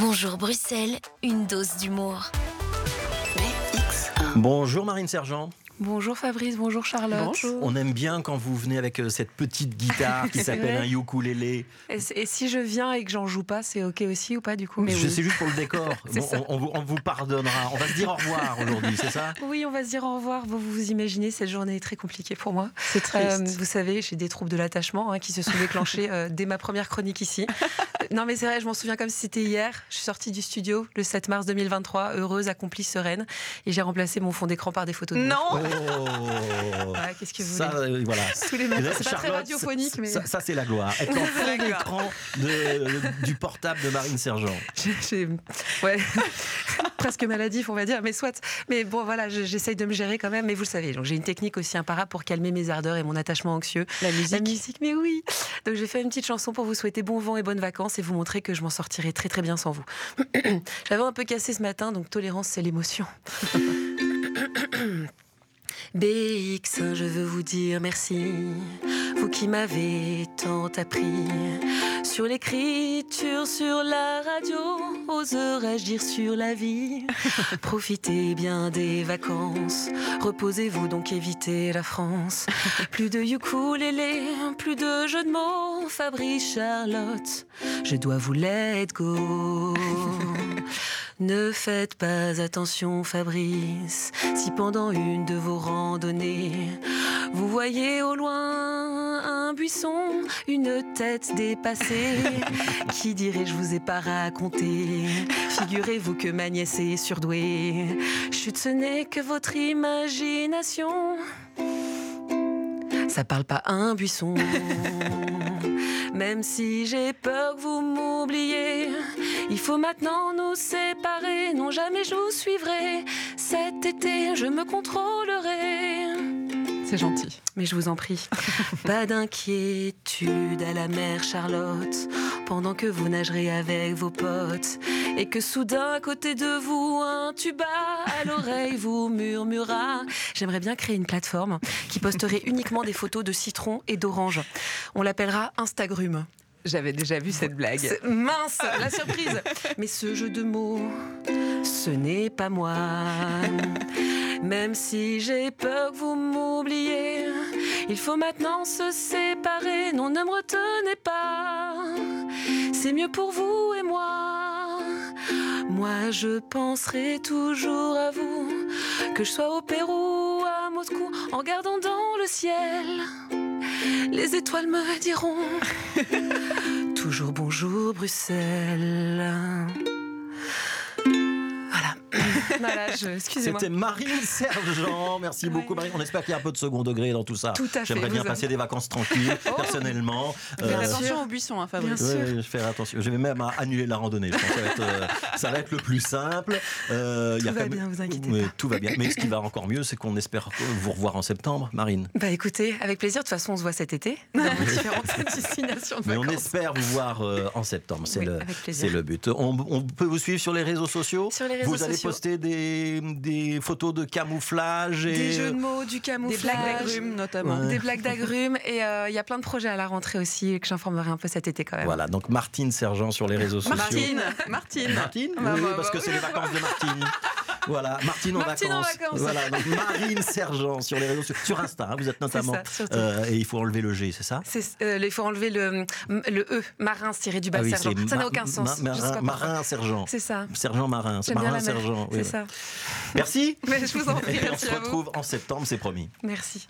Bonjour Bruxelles, une dose d'humour. Bonjour Marine Sergent. Bonjour Fabrice, bonjour Charlotte. On aime bien quand vous venez avec euh, cette petite guitare qui s'appelle un ukulélé. Et, et, si je viens et que j'en joue pas, c'est ok aussi ou pas du coup? Mais Je sais juste pour le décor. bon, on, on, vous, on, vous, pardonnera. On va se dire au revoir aujourd'hui, c'est ça? Oui, on va se dire au revoir. Vous vous imaginez, cette journée est très compliquée pour moi. C'est triste. Euh, vous savez, j'ai des troubles de l'attachement hein, qui se sont déclenchés euh, dès ma première chronique ici. Non mais c'est vrai, je m'en souviens comme si c'était hier. Je suis sortie du studio le 7 mars 2023, heureuse, accomplie, sereine, et j'ai remplacé mon fond d'écran par des photos de Non. Oh. Voilà, Qu'est-ce que vous ça, voulez euh, voilà. Tous les matins, c'est pas très radiophonique, mais ça, ça c'est la gloire. Être en fond d'écran de, du portable de Marine Sergent. J'ai, ouais, presque maladif, on va dire, mais soit. Mais bon, voilà, j'essaye de me gérer quand même. Mais vous le savez, donc j'ai une technique aussi imparable pour calmer mes ardeurs et mon attachement anxieux. La musique. La musique, mais oui. Donc j'ai fait une petite chanson pour vous souhaiter bon vent et bonnes vacances et vous montrer que je m'en sortirai très très bien sans vous. J'avais un peu cassé ce matin, donc tolérance, c'est l'émotion. BX, je veux vous dire merci, vous qui m'avez tant appris. Sur l'écriture, sur la radio, oserais-je dire sur la vie? Profitez bien des vacances, reposez-vous donc évitez la France. Plus de ukulélé, plus de jeux de mots, Fabrice Charlotte, je dois vous let go. Ne faites pas attention, Fabrice, si pendant une de vos randonnées, vous voyez au loin un buisson, une tête dépassée. Qui dirait je vous ai pas raconté? Figurez-vous que ma nièce est surdouée. Chut, ce n'est que votre imagination. Ça parle pas un buisson. Même si j'ai peur que vous m'oubliez, il faut maintenant nous séparer. Non, jamais je vous suivrai. Cet été, je me contrôlerai. C'est gentil. Mais je vous en prie, pas d'inquiétude à la mer Charlotte, pendant que vous nagerez avec vos potes, et que soudain à côté de vous, un tuba à l'oreille vous murmura. J'aimerais bien créer une plateforme qui posterait uniquement des photos de citron et d'orange. On l'appellera Instagrum. J'avais déjà vu cette blague. Mince, la surprise. Mais ce jeu de mots, ce n'est pas moi. Même si j'ai peur que vous m'oubliez, il faut maintenant se séparer. Non, ne me retenez pas. C'est mieux pour vous et moi. Moi, je penserai toujours à vous, que je sois au Pérou ou à Moscou, en regardant dans le ciel. Les étoiles me diront toujours bonjour Bruxelles. C'était Marine Sergent. Merci ouais. beaucoup, Marine. On espère qu'il y a un peu de second degré dans tout ça. Tout à fait. J'aimerais bien passer des vacances tranquilles, oh. personnellement. Euh, Faire attention au buisson, hein, Fabrice. Oui, je vais faire attention. Je vais même annuler la randonnée. Je pense que ça va être, euh, ça va être le plus simple. Euh, tout y a va même... bien, vous inquiétez pas. Tout va bien. Mais ce qui va encore mieux, c'est qu'on espère vous revoir en septembre, Marine. Bah écoutez, avec plaisir. De toute façon, on se voit cet été dans différentes destinations de Mais vacances. on espère vous voir euh, en septembre. C'est Oui, le, but. On, on peut vous suivre sur les réseaux sociaux. Sur les réseaux vous allez sociaux. poster des, des photos de camouflage et Des jeux de mots, du Des camouflage. blagues d'agrumes, notamment. Ouais. Des blagues d'agrumes et euh, il y a plein de projets à la rentrée aussi que j'informerai un peu cet été quand même. Voilà, donc Martine Sergent sur les réseaux sociaux. Martine, Martine. Martine Bah, Oui, bah, parce bah, que c'est oui. les vacances de Martine. Voilà, Martine en Martine en vacances. vacances. Voilà, donc Marine Sergent sur les réseaux sociaux. Sur Insta, hein, vous êtes notamment. ça, euh, et il faut enlever le G, c'est ça? Euh, il faut enlever le, le E, marin tiré du bas Ah oui, sergent. c'est Ça n'a ma- aucun ma- sens. pourquoi. marin Sergent. C'est ça. Sergent Marin. Marin. Sergent. oui, C'est ça. Merci. Mais je vous en prie, Et on merci se à vous. retrouve en septembre, c'est promis. Merci.